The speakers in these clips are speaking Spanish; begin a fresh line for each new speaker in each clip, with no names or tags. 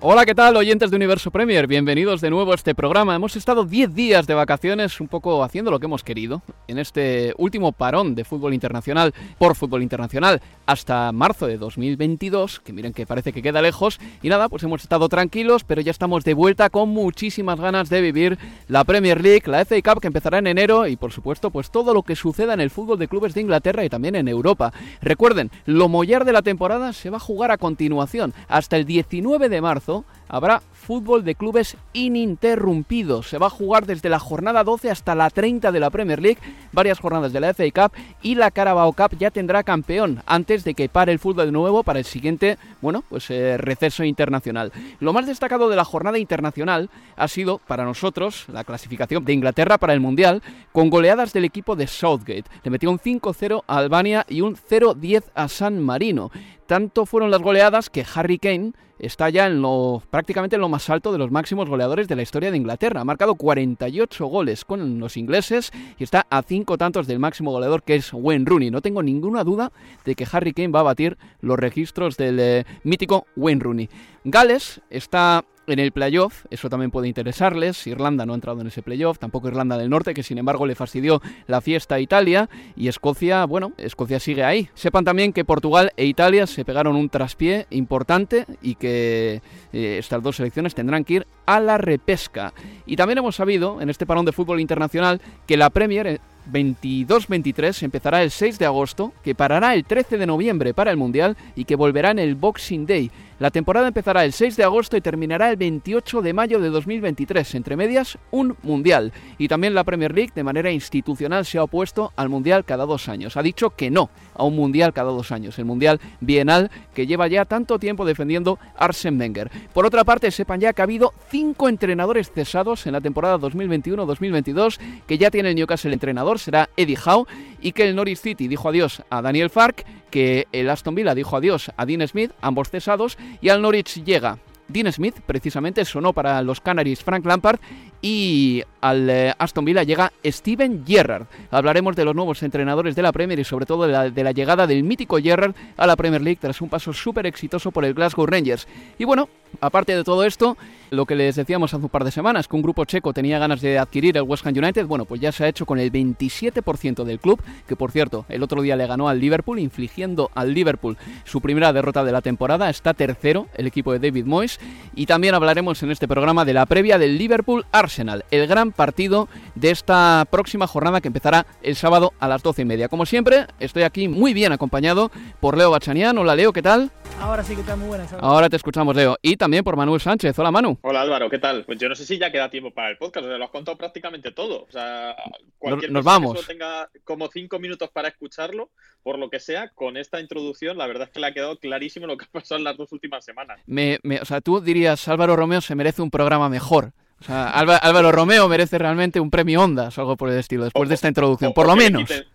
Hola, ¿qué tal, oyentes de Universo Premier? Bienvenidos de nuevo a este programa. Hemos estado 10 días de vacaciones, un poco haciendo lo que hemos querido, en este último parón de fútbol internacional por fútbol internacional hasta marzo de 2022, que miren que parece que queda lejos. Y nada, pues hemos estado tranquilos, pero ya estamos de vuelta con muchísimas ganas de vivir la Premier League, la FA Cup que empezará en enero y por supuesto, pues todo lo que suceda en el fútbol de clubes de Inglaterra y también en Europa. Recuerden, lo mollar de la temporada se va a jugar a continuación hasta el 19 de marzo habrá fútbol de clubes ininterrumpido. Se va a jugar desde la jornada 12 hasta la 30 de la Premier League, varias jornadas de la FA Cup y la Carabao Cup ya tendrá campeón antes de que pare el fútbol de nuevo para el siguiente, bueno, pues eh, receso internacional. Lo más destacado de la jornada internacional ha sido para nosotros la clasificación de Inglaterra para el Mundial con goleadas del equipo de Southgate. Le metió un 5-0 a Albania y un 0-10 a San Marino. Tanto fueron las goleadas que Harry Kane está ya en lo prácticamente en lo más alto de los máximos goleadores de la historia de Inglaterra. Ha marcado 48 goles con los ingleses y está a cinco tantos del máximo goleador que es Wayne Rooney. No tengo ninguna duda de que Harry Kane va a batir los registros del eh, mítico Wayne Rooney. Gales está en el playoff, eso también puede interesarles. Irlanda no ha entrado en ese playoff, tampoco Irlanda del Norte, que sin embargo le fastidió la fiesta a Italia. Y Escocia, bueno, Escocia sigue ahí. Sepan también que Portugal e Italia se pegaron un traspié importante y que eh, estas dos selecciones tendrán que ir a la repesca. Y también hemos sabido en este parón de fútbol internacional que la Premier 22-23 empezará el 6 de agosto, que parará el 13 de noviembre para el Mundial y que volverá en el Boxing Day. La temporada empezará el 6 de agosto y terminará el 28 de mayo de 2023. Entre medias, un Mundial. Y también la Premier League, de manera institucional, se ha opuesto al Mundial cada dos años. Ha dicho que no a un Mundial cada dos años. El Mundial bienal que lleva ya tanto tiempo defendiendo Arsene Wenger. Por otra parte, sepan ya que ha habido cinco entrenadores cesados en la temporada 2021-2022, que ya tiene el Newcastle entrenador, será Eddie Howe, y que el Norwich City dijo adiós a Daniel Fark, que el Aston Villa dijo adiós a Dean Smith, ambos cesados, y al Norwich llega. Dean Smith, precisamente sonó para los Canaries Frank Lampard y al eh, Aston Villa llega Steven Gerrard. Hablaremos de los nuevos entrenadores de la Premier y sobre todo de la, de la llegada del mítico Gerrard a la Premier League tras un paso súper exitoso por el Glasgow Rangers. Y bueno, aparte de todo esto, lo que les decíamos hace un par de semanas, que un grupo checo tenía ganas de adquirir el West Ham United, bueno, pues ya se ha hecho con el 27% del club, que por cierto, el otro día le ganó al Liverpool, infligiendo al Liverpool su primera derrota de la temporada. Está tercero el equipo de David Moyes. Y también hablaremos en este programa de la previa del Liverpool Arsenal, el gran partido de esta próxima jornada que empezará el sábado a las 12 y media. Como siempre, estoy aquí muy bien acompañado por Leo Bachanian. Hola Leo, ¿qué tal?
Ahora sí que está muy buena.
Ahora te escuchamos, Leo. Y también por Manuel Sánchez. Hola, Manu.
Hola, Álvaro, ¿qué tal? Pues yo no sé si ya queda tiempo para el podcast, lo has contado prácticamente todo. O sea, cualquier
nos,
persona
vamos.
que solo tenga como cinco minutos para escucharlo, por lo que sea, con esta introducción, la verdad es que le ha quedado clarísimo lo que ha pasado en las dos últimas semanas.
Me, me- o sea, tú dirías, Álvaro Romeo se merece un programa mejor. O sea, Álva- Álvaro Romeo merece realmente un premio Ondas o algo por el estilo, después de esta introducción,
O-
por lo menos.
quiten-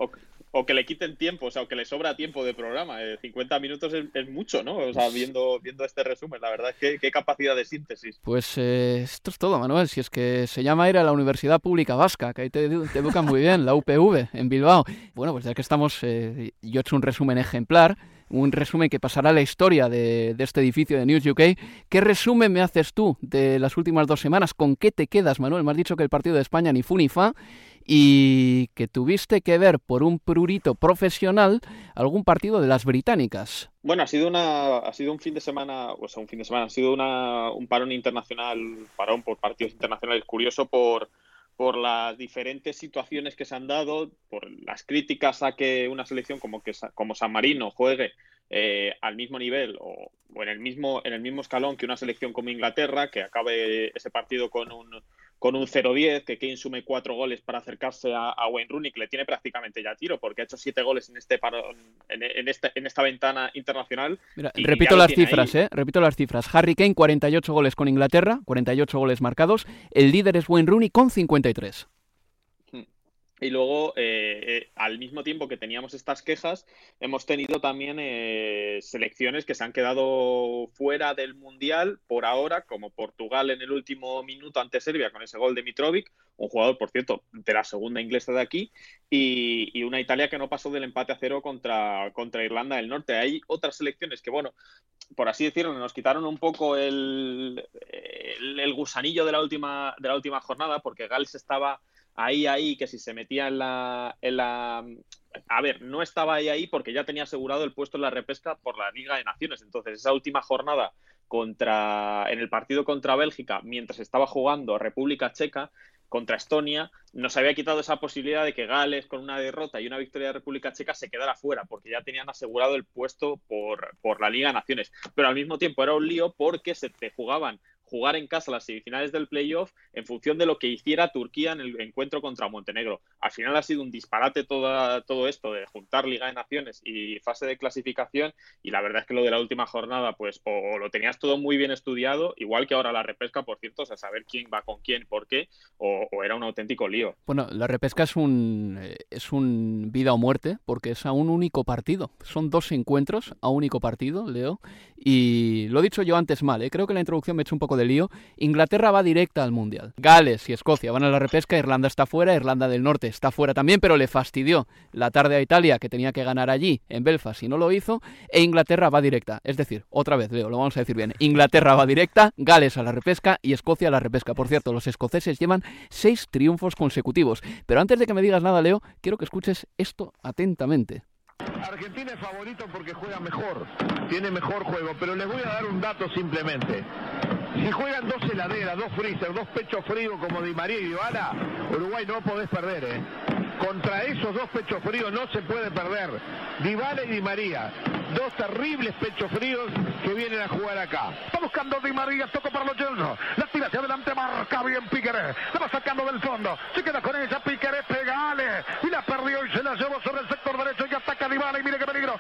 o, que le quiten tiempo, o sea, o que le sobra tiempo de programa. 50 minutos es, mucho, ¿no? O sea, viendo, viendo este resumen, la verdad es que qué capacidad de síntesis.
Pues esto es todo, Manuel. Si es que se llama ir a la Universidad Pública Vasca, que ahí te, te educan muy bien, la UPV, en Bilbao. Bueno, pues ya que estamos, yo he hecho un resumen ejemplar un resumen que pasará a la historia de, este edificio de News UK. ¿Qué resumen me haces tú de las últimas dos semanas? ¿Con qué te quedas, Manuel? Me has dicho que el partido de España ni fu ni fa y que tuviste que ver por un prurito profesional algún partido de las británicas.
Bueno, ha sido una, ha sido un fin de semana, o sea, un fin de semana, ha sido una, un parón internacional, parón por partidos internacionales curioso por por las diferentes situaciones que se han dado, por las críticas a que una selección como, que, como San Marino juegue eh, al mismo nivel o, en, el mismo, en el mismo escalón que una selección como Inglaterra, que acabe ese partido con un, con un 0-10, que Kane sume cuatro goles para acercarse a, Wayne Rooney, que le tiene prácticamente ya tiro, porque ha hecho siete goles en este en, esta, en esta ventana internacional.
repito las cifras, ¿eh? Repito las cifras. Harry Kane, 48 goles con Inglaterra, 48 goles marcados. El líder es Wayne Rooney con 53.
Y luego, eh, eh, al mismo tiempo que teníamos estas quejas, hemos tenido también eh, selecciones que se han quedado fuera del Mundial por ahora, como Portugal en el último minuto ante Serbia con ese gol de Mitrovic, un jugador, por cierto, de la segunda inglesa de aquí, y, una Italia que no pasó del empate a cero contra, contra Irlanda del Norte. Hay otras selecciones que, bueno, por así decirlo, nos quitaron un poco el, el, gusanillo de la, última, de la última jornada, porque Gales estaba ahí, ahí, que si se metía en la, en la... A ver, no estaba ahí, ahí porque ya tenía asegurado el puesto en la repesca por la Liga de Naciones. Entonces, esa última jornada contra, en el partido contra Bélgica, mientras estaba jugando República Checa, contra Estonia, nos había quitado esa posibilidad de que Gales, con una derrota y una victoria de República Checa, se quedara fuera, porque ya tenían asegurado el puesto por, por la Liga de Naciones. Pero al mismo tiempo era un lío porque se te jugaban jugar en casa las semifinales del playoff en función de lo que hiciera Turquía en el encuentro contra Montenegro. Al final ha sido un disparate todo, todo esto de juntar Liga de Naciones y fase de clasificación y la verdad es que lo de la última jornada pues o, lo tenías todo muy bien estudiado, igual que ahora la repesca, por cierto, o sea, saber quién va con quién, por qué, o, era un auténtico lío.
Bueno, la repesca es un, es un vida o muerte porque es a un único partido. Son dos encuentros a único partido, Leo, y lo he dicho yo antes mal, ¿eh? creo que la introducción me ha hecho un poco de lío. Inglaterra va directa al Mundial. Gales y Escocia van a la repesca, Irlanda está fuera, Irlanda del Norte está fuera también, pero le fastidió la tarde a Italia, que tenía que ganar allí, en Belfast, y no lo hizo, e Inglaterra va directa. Es decir, otra vez, Leo, lo vamos a decir bien. Inglaterra va directa, Gales a la repesca y Escocia a la repesca. Por cierto, los escoceses llevan seis triunfos consecutivos. Pero antes de que me digas nada, Leo, quiero que escuches esto atentamente.
Argentina es favorito porque juega mejor, tiene mejor juego, pero les voy a dar un dato simplemente. Si juegan dos heladeras, dos freezer, dos pechos fríos como Di María y Ivana, Uruguay no podés perder, ¿eh? Contra esos dos pechos fríos no se puede perder. Dybala y Di María, dos terribles pechos fríos que vienen a jugar acá. Está buscando Di María, toco para los yernos. La tira hacia adelante, marca bien Piqueré. La va sacando del fondo. Se queda con ella, Piqueré, pegale. Y la perdió y se la llevó sobre el sector derecho y ataca Dybala y mire qué peligro.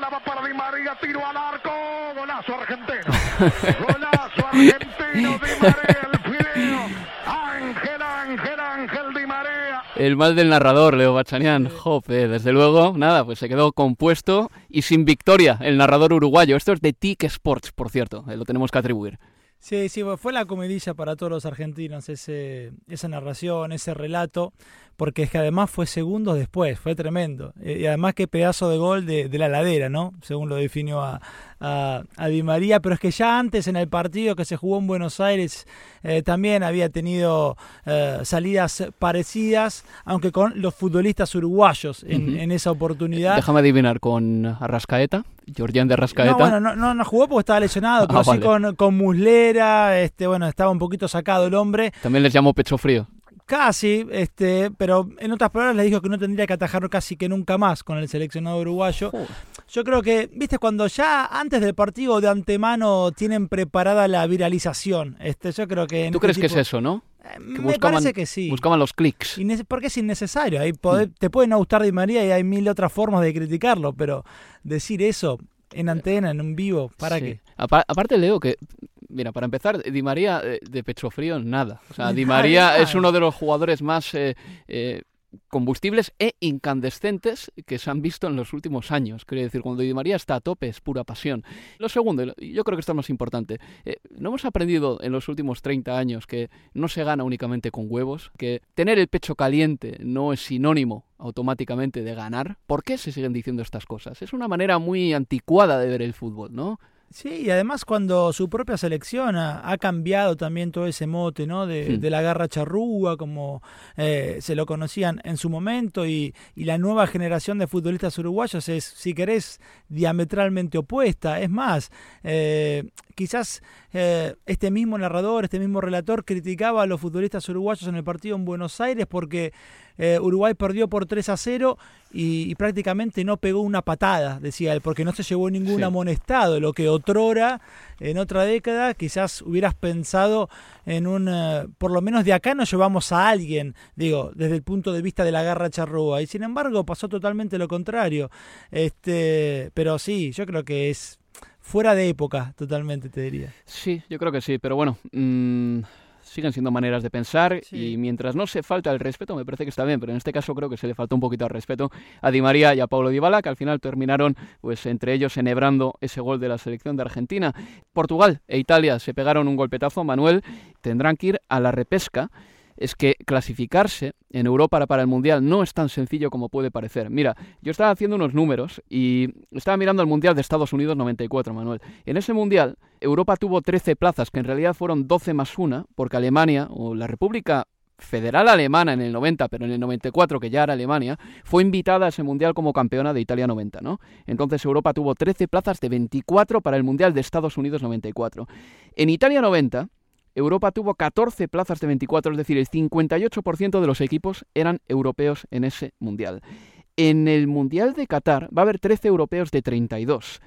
Corre Dybala, va para Di María, tiro al arco. Golazo argentino. Golazo argentino, Di María, el fideo. Ángel, Ángel, Ángel Di María.
El mal del narrador, Leo Bachanian. Jope, desde luego, nada, pues se quedó compuesto y sin victoria el narrador uruguayo. Esto es de TIC Sports, por cierto, eh, lo tenemos que atribuir.
Sí, sí, fue la comidilla para todos los argentinos, ese, esa narración, ese relato, porque es que además fue segundos después, fue tremendo. Eh, y además qué pedazo de gol de, de la ladera, ¿no? Según lo definió a, a, Di María, pero es que ya antes en el partido que se jugó en Buenos Aires eh, también había tenido eh, salidas parecidas, aunque con los futbolistas uruguayos en, esa oportunidad.
Déjame adivinar, con Arrascaeta, Georgian de Arrascaeta.
No, bueno, no, no, jugó porque estaba lesionado, pero ah, sí con, con Muslera, este, bueno, estaba un poquito sacado el hombre.
También les llamó pecho frío.
Casi, este, pero en otras palabras le dijo que no tendría que atajar casi que nunca más con el seleccionado uruguayo. Yo creo que, viste, cuando ya antes del partido de antemano tienen preparada la viralización, este, yo creo que...
¿Tú
este
crees que es eso, no?
Eh, me parece que sí.
Buscaban los clics.
Porque es innecesario. Ahí Te puede no gustar Di María y hay mil otras formas de criticarlo, pero decir eso en antena, en un vivo, ¿para qué?
Aparte, Leo, que Mira, para empezar, Di María eh, de pecho frío, nada. O sea, Di María es uno de los jugadores más eh, eh, combustibles e incandescentes que se han visto en los últimos años. Quiero decir, cuando Di María está a tope es pura pasión. Lo segundo, yo creo que esto es más importante, eh, no hemos aprendido en los últimos 30 años que no se gana únicamente con huevos, que tener el pecho caliente no es sinónimo automáticamente de ganar. ¿Por qué se siguen diciendo estas cosas? Es una manera muy anticuada de ver el fútbol, ¿no?
Sí, y además cuando su propia selección ha, cambiado también todo ese mote, ¿no? De, de la garra charrúa, como eh, se lo conocían en su momento, y, y, la nueva generación de futbolistas uruguayos es, si querés, diametralmente opuesta. Es más, eh, quizás eh, este mismo narrador, este mismo relator criticaba a los futbolistas uruguayos en el partido en Buenos Aires porque eh, Uruguay perdió por 3 a 0 y, prácticamente no pegó una patada, decía él, porque no se llevó ningún amonestado, lo que otrora, en otra década, quizás hubieras pensado en un, eh, por lo menos de acá nos llevamos a alguien, digo, desde el punto de vista de la garra charrúa, y sin embargo pasó totalmente lo contrario. Este, pero sí, yo creo que es fuera de época, totalmente, te diría.
Sí, yo creo que sí, pero bueno, mm, siguen siendo maneras de pensar y mientras no se falta el respeto, me parece que está bien, pero en este caso creo que se le faltó un poquito de respeto a Di María y a Paulo Dybala, que al final terminaron, pues entre ellos, enhebrando ese gol de la selección de Argentina. Portugal e Italia se pegaron un golpetazo, Manuel, tendrán que ir a la repesca es que clasificarse en Europa para el Mundial no es tan sencillo como puede parecer. Mira, yo estaba haciendo unos números y estaba mirando el Mundial de Estados Unidos 94, Manuel. En ese Mundial, Europa tuvo 13 plazas, que en realidad fueron 12 más una, porque Alemania o la República Federal Alemana en el 90, pero en el 94, que ya era Alemania, fue invitada a ese Mundial como campeona de Italia 90, ¿no? Entonces Europa tuvo 13 plazas de 24 para el Mundial de Estados Unidos 94. En Italia 90, Europa tuvo 14 plazas de 24, es decir, el 58% de los equipos eran europeos en ese mundial. En el mundial de Qatar va a haber 13 europeos de 32.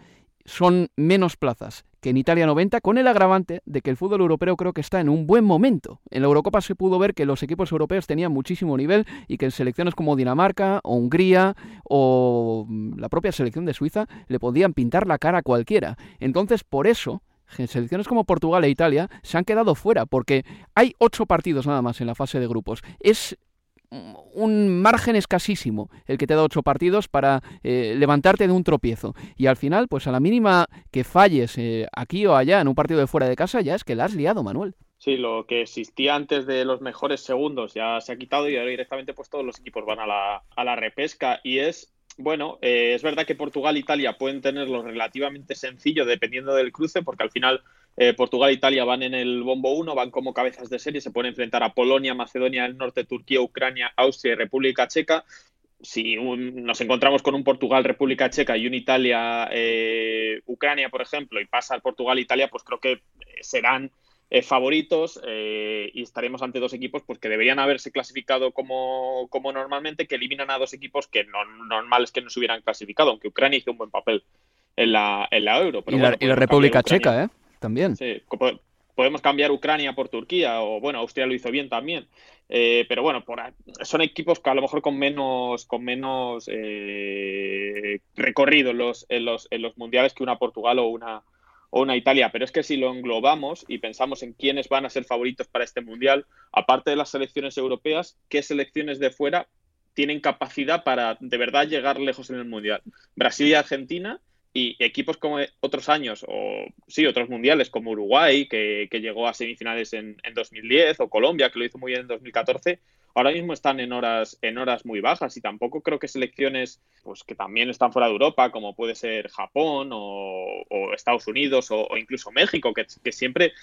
Son menos plazas que en Italia 90, con el agravante de que el fútbol europeo creo que está en un buen momento. En la Eurocopa se pudo ver que los equipos europeos tenían muchísimo nivel y que en selecciones como Dinamarca o Hungría o la propia selección de Suiza le podían pintar la cara a cualquiera. Entonces, por eso, selecciones como Portugal e Italia se han quedado fuera porque hay ocho partidos nada más en la fase de grupos. Es un margen escasísimo el que te da ocho partidos para eh, levantarte de un tropiezo. Y al final, pues a la mínima que falles eh, aquí o allá en un partido de fuera de casa, ya es que la has liado, Manuel.
Sí, lo que existía antes de los mejores segundos ya se ha quitado y ahora directamente pues todos los equipos van a la, a la repesca y es bueno, eh, es verdad que Portugal e Italia pueden tenerlo relativamente sencillo dependiendo del cruce, porque al final eh, Portugal e Italia van en el bombo 1, van como cabezas de serie, se pueden enfrentar a Polonia, Macedonia del Norte, Turquía, Ucrania, Austria y República Checa. Si nos encontramos con un Portugal, República Checa y un Italia, eh, Ucrania, por ejemplo, y pasa al Portugal, Italia, pues creo que serán eh, favoritos eh, y estaremos ante dos equipos pues, que deberían haberse clasificado como, como normalmente, que eliminan a dos equipos que no, normal es que no se hubieran clasificado, aunque Ucrania hizo un buen papel en la, en la Euro.
y, la, República Checa, ¿eh? También.
Sí, podemos cambiar Ucrania por Turquía, o bueno, Austria lo hizo bien también. Eh, pero bueno, por, son equipos que a lo mejor con menos, con menos recorrido en los, en, los, en los mundiales que una Portugal o una, o una Italia, pero es que si lo englobamos y pensamos en quiénes van a ser favoritos para este Mundial, aparte de las selecciones europeas, ¿qué selecciones de fuera tienen capacidad para de verdad llegar lejos en el Mundial? Brasil y Argentina y equipos como otros años, o sí, otros mundiales como Uruguay, que, llegó a semifinales en, en 2010, o Colombia, que lo hizo muy bien en 2014, ahora mismo están en horas, en horas muy bajas y tampoco creo que selecciones pues, que también están fuera de Europa, como puede ser Japón o, Estados Unidos o, incluso México, que, siempre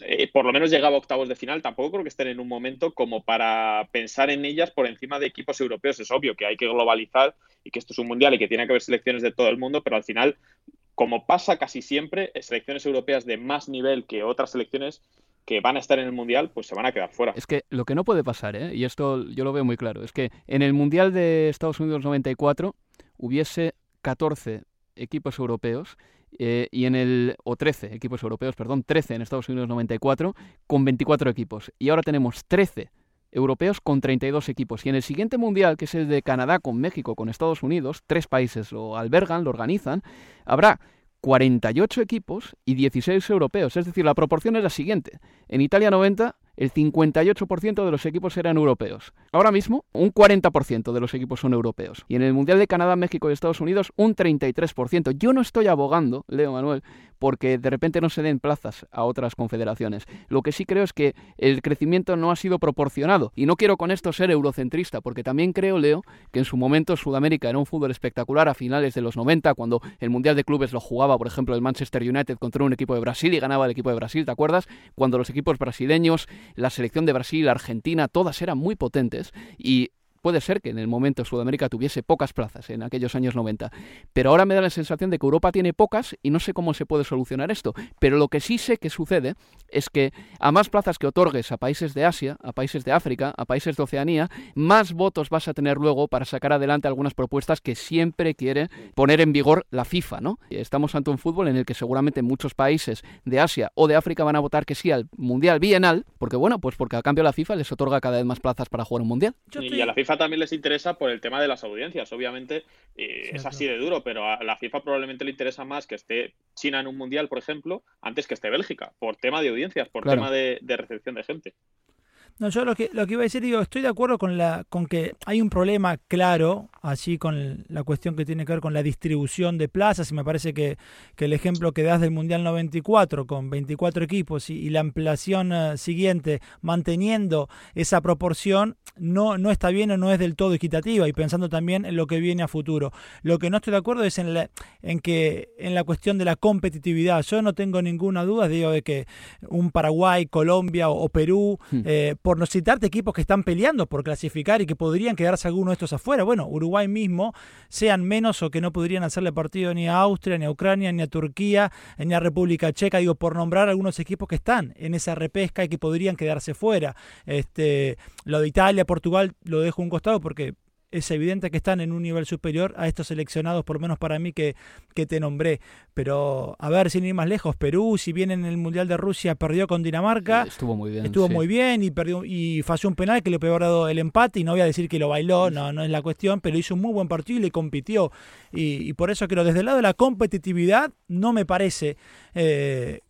eh, por lo menos llegaba a octavos de final, tampoco creo que estén en un momento como para pensar en ellas por encima de equipos europeos. Es obvio que hay que globalizar y que esto es un mundial y que tiene que haber selecciones de todo el mundo, pero al final como pasa casi siempre, selecciones europeas de más nivel que otras selecciones que van a estar en el Mundial, pues se van a quedar fuera.
Es que lo que no puede pasar, ¿eh? y esto yo lo veo muy claro, es que en el Mundial de Estados Unidos 94 hubiese 14 equipos europeos eh, y en el o 13 equipos europeos, perdón, 13 en Estados Unidos 94 con 24 equipos y ahora tenemos 13 europeos con 32 equipos y en el siguiente mundial, que es el de Canadá con México con Estados Unidos, tres países lo albergan, lo organizan, habrá 48 equipos y 16 europeos. Es decir, la proporción es la siguiente. En Italia 90, el 58% de los equipos eran europeos. Ahora mismo, un 40% de los equipos son europeos. Y en el Mundial de Canadá, México y Estados Unidos, un 33%. Yo no estoy abogando, Leo Manuel, porque de repente no se den plazas a otras confederaciones. Lo que sí creo es que el crecimiento no ha sido proporcionado. Y no quiero con esto ser eurocentrista, porque también creo, Leo, que en su momento Sudamérica era un fútbol espectacular a finales de los 90, cuando el Mundial de Clubes lo jugaba, por ejemplo, el Manchester United contra un equipo de Brasil y ganaba el equipo de Brasil, ¿te acuerdas? Cuando los equipos brasileños, la selección de Brasil, Argentina, todas eran muy potentes y Puede ser que en el momento Sudamérica tuviese pocas plazas en aquellos años 90, pero ahora me da la sensación de que Europa tiene pocas y no sé cómo se puede solucionar esto. Pero lo que sí sé que sucede es que a más plazas que otorgues a países de Asia, a países de África, a países de Oceanía, más votos vas a tener luego para sacar adelante algunas propuestas que siempre quiere poner en vigor la FIFA, ¿no? Estamos ante un fútbol en el que seguramente muchos países de Asia o de África van a votar que sí al Mundial bienal, porque bueno, pues porque a cambio la FIFA les otorga cada vez más plazas para jugar un Mundial.
Y a la FIFA también les interesa por el tema de las audiencias. Obviamente eh, es así de duro, pero a la FIFA probablemente le interesa más que esté China en un mundial, por ejemplo, antes que esté Bélgica, por tema de audiencias, por tema de, de recepción de gente.
No, yo lo que, lo que iba a decir, digo, estoy de acuerdo con, la, con que hay un problema claro, así con la cuestión que tiene que ver con la distribución de plazas, y me parece que, que el ejemplo que das del Mundial 94, con 24 equipos y, la ampliación eh, siguiente, manteniendo esa proporción, no, no está bien o no es del todo equitativa, y pensando también en lo que viene a futuro. Lo que no estoy de acuerdo es en, la, en, que, en la cuestión de la competitividad. Yo no tengo ninguna duda, digo, de que un Paraguay, Colombia o, Perú, hmm. eh, por no citarte equipos que están peleando por clasificar y que podrían quedarse algunos de estos afuera. Bueno, Uruguay mismo, sean menos o que no podrían hacerle partido ni a Austria, ni a Ucrania, ni a Turquía, ni a República Checa, digo, por nombrar algunos equipos que están en esa repesca y que podrían quedarse fuera. Este, lo de Italia, Portugal, lo dejo un costado porque es evidente que están en un nivel superior a estos seleccionados, por lo menos para mí que, que te nombré. Pero a ver, sin ir más lejos, Perú, si bien en el Mundial de Rusia perdió con Dinamarca,
estuvo muy bien.
Estuvo muy bien y perdió y falló un penal que le peor dado el empate y no voy a decir que lo bailó, no, no es la cuestión, pero hizo un muy buen partido y le compitió. Y, por eso creo, desde el lado de la competitividad, no me parece eh,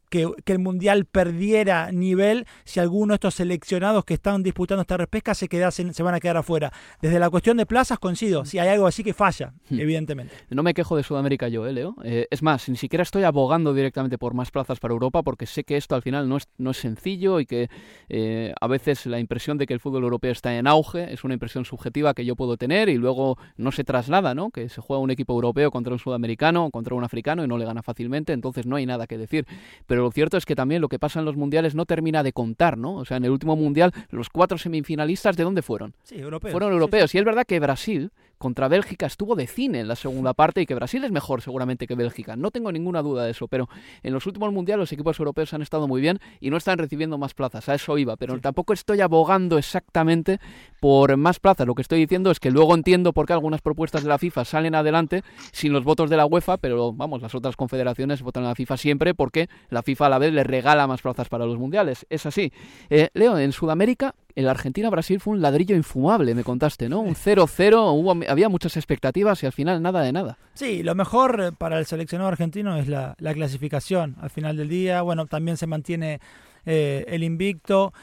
que, el Mundial perdiera nivel si alguno de estos seleccionados que están disputando esta repesca se, quedasen, se van a quedar afuera. Desde la cuestión de plazas coincido, si hay algo así que falla, hmm. evidentemente.
No me quejo de Sudamérica yo, ¿eh, Leo? Eh, es más, ni siquiera estoy abogando directamente por más plazas para Europa porque sé que esto al final no es, no es sencillo y que eh, a veces la impresión de que el fútbol europeo está en auge es una impresión subjetiva que yo puedo tener y luego no se traslada, ¿no? Que se juega un equipo europeo contra un sudamericano o contra un africano y no le gana fácilmente, entonces no hay nada que decir. Pero lo cierto es que también lo que pasa en los mundiales no termina de contar, ¿no? O sea, en el último mundial, los cuatro semifinalistas, ¿de dónde fueron?
Sí, europeos.
Fueron europeos. Y es verdad que Brasil contra Bélgica estuvo de cine en la segunda parte y que Brasil es mejor seguramente que Bélgica. No tengo ninguna duda de eso, pero en los últimos mundiales los equipos europeos han estado muy bien y no están recibiendo más plazas. A eso iba, pero tampoco estoy abogando exactamente por más plazas. Lo que estoy diciendo es que luego entiendo por qué algunas propuestas de la FIFA salen adelante sin los votos de la UEFA, pero vamos, las otras confederaciones votan a la FIFA siempre porque la FIFA a la vez le regala más plazas para los mundiales. Es así. Eh, Leo, en Sudamérica el Argentina-Brasil fue un ladrillo infumable, me contaste, ¿no? Un 0-0, había muchas expectativas y al final nada de nada.
Sí, lo mejor para el seleccionado argentino es la, clasificación al final del día. Bueno, también se mantiene eh, el invicto.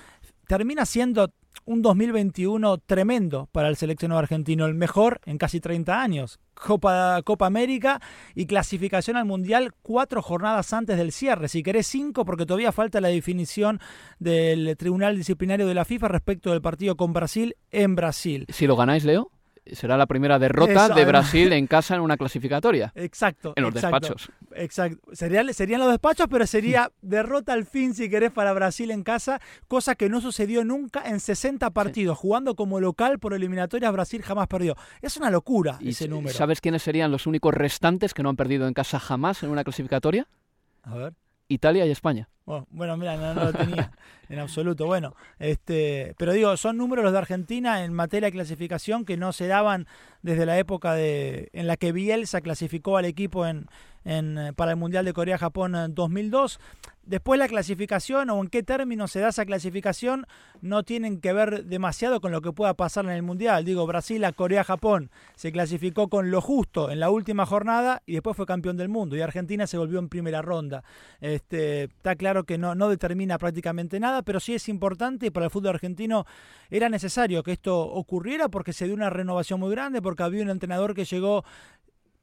Termina siendo un 2021 tremendo para el seleccionado argentino, el mejor en casi 30 años. Copa, Copa América y clasificación al Mundial cuatro jornadas antes del cierre. Si querés cinco, porque todavía falta la definición del Tribunal Disciplinario de la FIFA respecto del partido con Brasil en Brasil.
Si lo ganáis, Leo será la primera derrota de Brasil en casa en una clasificatoria.
Exacto.
En los despachos.
Exacto. Serían, serían los despachos, pero sería derrota al fin, si querés, para Brasil en casa, cosa que no sucedió nunca en 60 partidos. Jugando como local por eliminatorias, Brasil jamás perdió. Es una locura ese número.
¿Sabes quiénes serían los únicos restantes que no han perdido en casa jamás en una clasificatoria?
A ver.
Italia y España.
Bueno, mira, no, lo tenía en absoluto. Bueno, este, pero digo, son números los de Argentina en materia de clasificación que no se daban desde la época de en la que Bielsa clasificó al equipo en, en para el Mundial de Corea-Japón en 2002. Después la clasificación o en qué términos se da esa clasificación no tienen que ver demasiado con lo que pueda pasar en el Mundial. Digo, Brasil a Corea-Japón se clasificó con lo justo en la última jornada y después fue campeón del mundo. Y Argentina se volvió en primera ronda. Este, está claro claro que no, no determina prácticamente nada, pero sí es importante para el fútbol argentino era necesario que esto ocurriera porque se dio una renovación muy grande, porque había un entrenador que llegó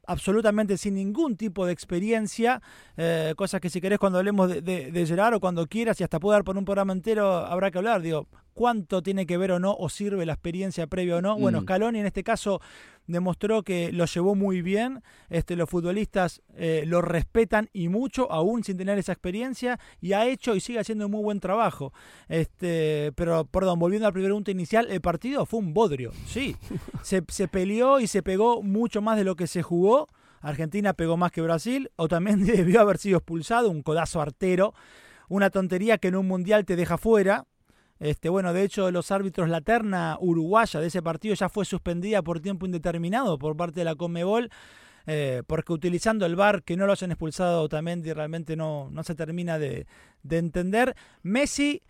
absolutamente sin ningún tipo de experiencia, eh, cosas que si querés cuando hablemos de, de, Gerard o cuando quieras y hasta puedo dar por un programa entero habrá que hablar, digo, cuánto tiene que ver o no, o sirve la experiencia previa o no. Bueno, mm. Scaloni en este caso demostró que lo llevó muy bien, este, los futbolistas eh, lo respetan y mucho, aún sin tener esa experiencia, y ha hecho y sigue haciendo un muy buen trabajo. Este, pero, perdón, volviendo a la pregunta inicial, el partido fue un bodrio, sí. Se, se peleó y se pegó mucho más de lo que se jugó. Argentina pegó más que Brasil, o también debió haber sido expulsado, un codazo artero, una tontería que en un mundial te deja fuera, este, bueno, de hecho, los árbitros, la terna uruguaya de ese partido ya fue suspendida por tiempo indeterminado por parte de la Conmebol. Eh, porque utilizando el VAR que no lo hayan expulsado también realmente no, no se termina de, entender. Messi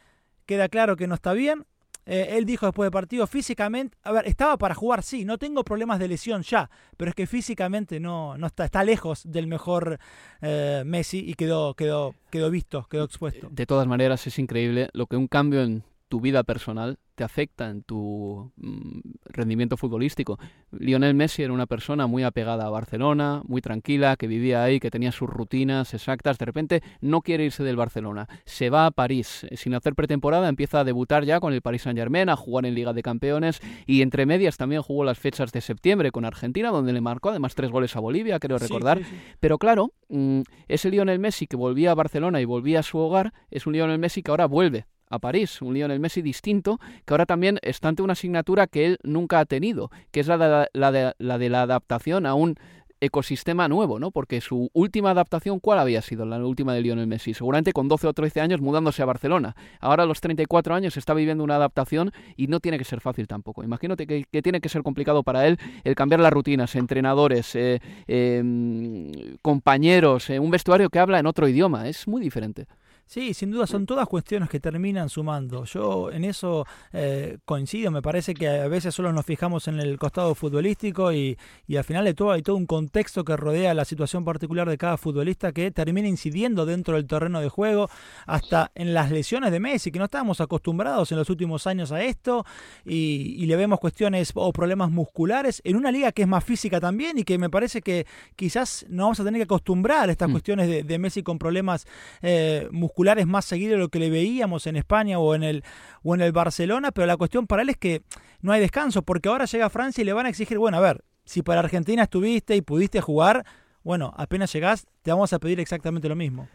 queda claro que no está bien. Eh, él dijo después del partido, físicamente, a ver, estaba para jugar, sí, no tengo problemas de lesión ya, pero es que físicamente no, no está, está lejos del mejor eh, Messi y quedó, quedó, quedó visto, quedó expuesto.
De todas maneras, es increíble lo que un cambio en tu vida personal te afecta en tu mm, rendimiento futbolístico. Lionel Messi era una persona muy apegada a Barcelona, muy tranquila, que vivía ahí, que tenía sus rutinas exactas. De repente no quiere irse del Barcelona. Se va a París. Eh, sin hacer pretemporada empieza a debutar ya con el Paris Saint-Germain, a jugar en Liga de Campeones y entre medias también jugó las fechas de septiembre con Argentina, donde le marcó además tres goles a Bolivia, creo recordar. Pero claro, mm, ese Lionel Messi que volvía a Barcelona y volvía a su hogar, es un Lionel Messi que ahora vuelve a París, un Lionel Messi distinto, que ahora también está ante una asignatura que él nunca ha tenido, que es la de la, de, la, adaptación a un ecosistema nuevo, ¿no? Porque su última adaptación, ¿cuál había sido la última de Lionel Messi? Seguramente con 12 o 13 años mudándose a Barcelona. Ahora a los 34 años está viviendo una adaptación y no tiene que ser fácil tampoco. Imagínate que, tiene que ser complicado para él el cambiar las rutinas, entrenadores, eh, em, compañeros, eh, un vestuario que habla en otro idioma. Es muy diferente.
Sí, sin duda son todas cuestiones que terminan sumando. Yo en eso eh, coincido, me parece que a veces solo nos fijamos en el costado futbolístico y, y al final de todo hay todo un contexto que rodea la situación particular de cada futbolista que termina incidiendo dentro del terreno de juego, hasta en las lesiones de Messi, que no estábamos acostumbrados en los últimos años a esto y, le vemos cuestiones o problemas musculares en una liga que es más física también y que me parece que quizás no vamos a tener que acostumbrar a estas mm. cuestiones de, Messi con problemas eh, musculares es más seguido de lo que le veíamos en España o en el o en el Barcelona, pero la cuestión para él es que no hay descanso, porque ahora llega Francia y le van a exigir, bueno, a ver, si para Argentina estuviste y pudiste jugar, bueno, apenas llegás, te vamos a pedir exactamente lo mismo.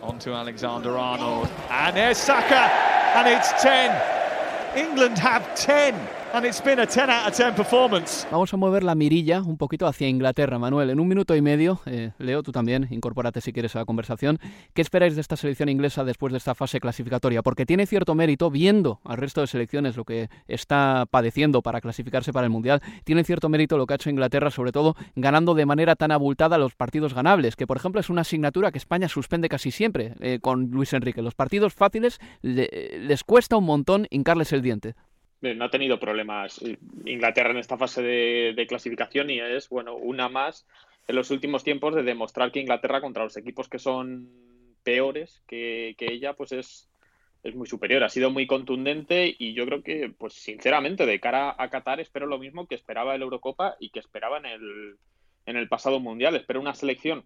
On to Alexander Arnold. And Saka. And it's 10. England have 10.
Vamos a mover la mirilla un poquito hacia Inglaterra, Manuel. En un minuto y medio, eh, Leo, tú también, incorpórate si quieres a la conversación. ¿Qué esperáis de esta selección inglesa después de esta fase clasificatoria? Porque tiene cierto mérito, viendo al resto de selecciones lo que está padeciendo para clasificarse para el Mundial, tiene cierto mérito lo que ha hecho Inglaterra, sobre todo ganando de manera tan abultada los partidos ganables, que por ejemplo es una asignatura que España suspende casi siempre eh, con Luis Enrique. Los partidos fáciles les cuesta un montón hincarles el diente
no ha tenido problemas Inglaterra en esta fase de, clasificación y es, bueno, una más en los últimos tiempos de demostrar que Inglaterra contra los equipos que son peores que, ella, pues es, es muy superior. Ha sido muy contundente y yo creo que, pues sinceramente, de cara a Qatar espero lo mismo que esperaba el Eurocopa y que esperaba en el, en el pasado Mundial. Espero una selección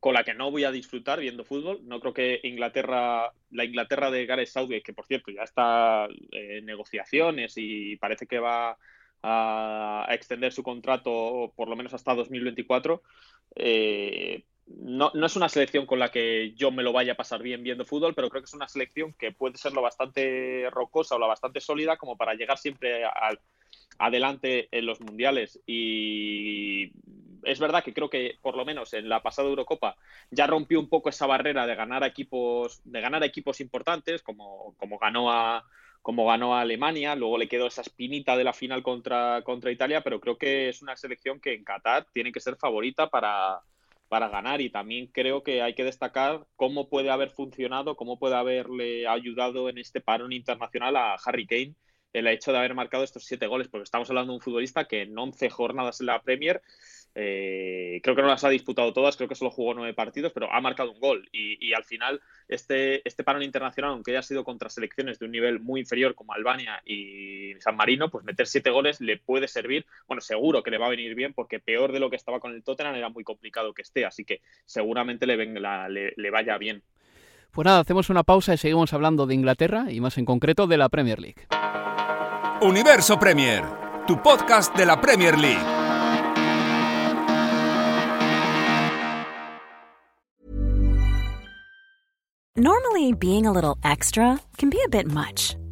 con la que no voy a disfrutar viendo fútbol. No creo que Inglaterra, la Inglaterra de Gareth Southgate, que por cierto ya está en negociaciones y parece que va a, extender su contrato por lo menos hasta 2024, eh, no, no, es una selección con la que yo me lo vaya a pasar bien viendo fútbol, pero creo que es una selección que puede ser lo bastante rocosa o lo bastante sólida como para llegar siempre al adelante en los mundiales. Y es verdad que creo que por lo menos en la pasada Eurocopa ya rompió un poco esa barrera de ganar equipos, de ganar equipos importantes, como, como ganó a como ganó a Alemania, luego le quedó esa espinita de la final contra, contra Italia, pero creo que es una selección que en Qatar tiene que ser favorita para, para ganar y también creo que hay que destacar cómo puede haber funcionado, cómo puede haberle ayudado en este parón internacional a Harry Kane el hecho de haber marcado estos siete goles, porque estamos hablando de un futbolista que en 11 jornadas en la Premier eh, creo que no las ha disputado todas, creo que solo jugó nueve partidos, pero ha marcado un gol. Y, al final, este, este parón internacional, aunque haya sido contra selecciones de un nivel muy inferior como Albania y San Marino, pues meter siete goles le puede servir. Bueno, seguro que le va a venir bien, porque peor de lo que estaba con el Tottenham era muy complicado que esté, así que seguramente le, venga, le vaya bien.
Pues nada, hacemos una pausa y seguimos hablando de Inglaterra y más en concreto de la Premier League.
Universo Premier, tu podcast de la Premier League.
Normally, being a little extra can be a bit much,